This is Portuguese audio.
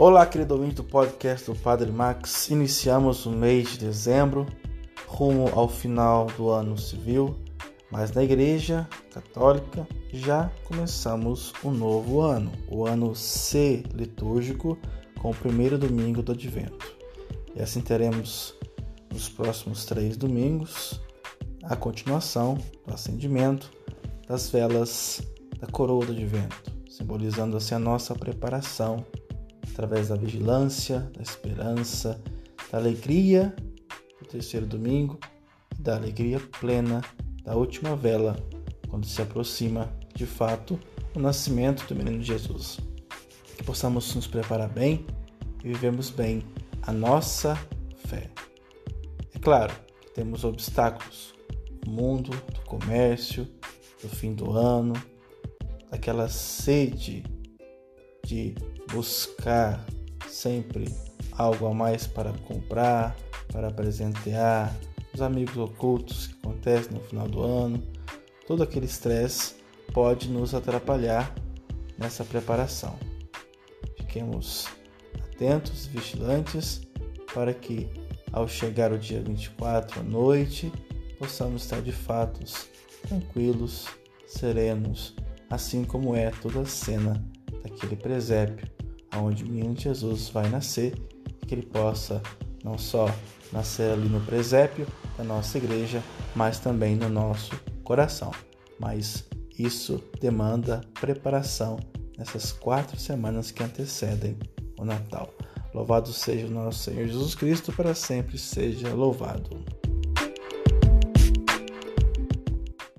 Olá, querido ouvinte do podcast do Padre Max. Iniciamos o mês de dezembro, rumo ao final do ano civil, mas na Igreja Católica já começamos o um novo ano, o ano C litúrgico, com o primeiro domingo do Advento. E assim teremos nos próximos três domingos a continuação do acendimento das velas da coroa do Advento, simbolizando assim a nossa preparação através da vigilância, da esperança, da alegria do terceiro domingo da alegria plena da última vela, quando se aproxima de fato o nascimento do menino Jesus. Que possamos nos preparar bem e vivemos bem a nossa fé. É claro que temos obstáculos, o mundo do comércio, do fim do ano, daquela sede de buscar sempre algo a mais para comprar, para presentear, os amigos ocultos que acontecem no final do ano, todo aquele estresse pode nos atrapalhar nessa preparação. Fiquemos atentos, vigilantes, para que ao chegar o dia 24 à noite possamos estar de fato tranquilos, serenos, assim como é toda a cena daquele presépio aonde o menino Jesus vai nascer que ele possa não só nascer ali no presépio da nossa igreja, mas também no nosso coração. Mas isso demanda preparação nessas quatro semanas que antecedem o Natal. Louvado seja o nosso Senhor Jesus Cristo, para sempre seja louvado.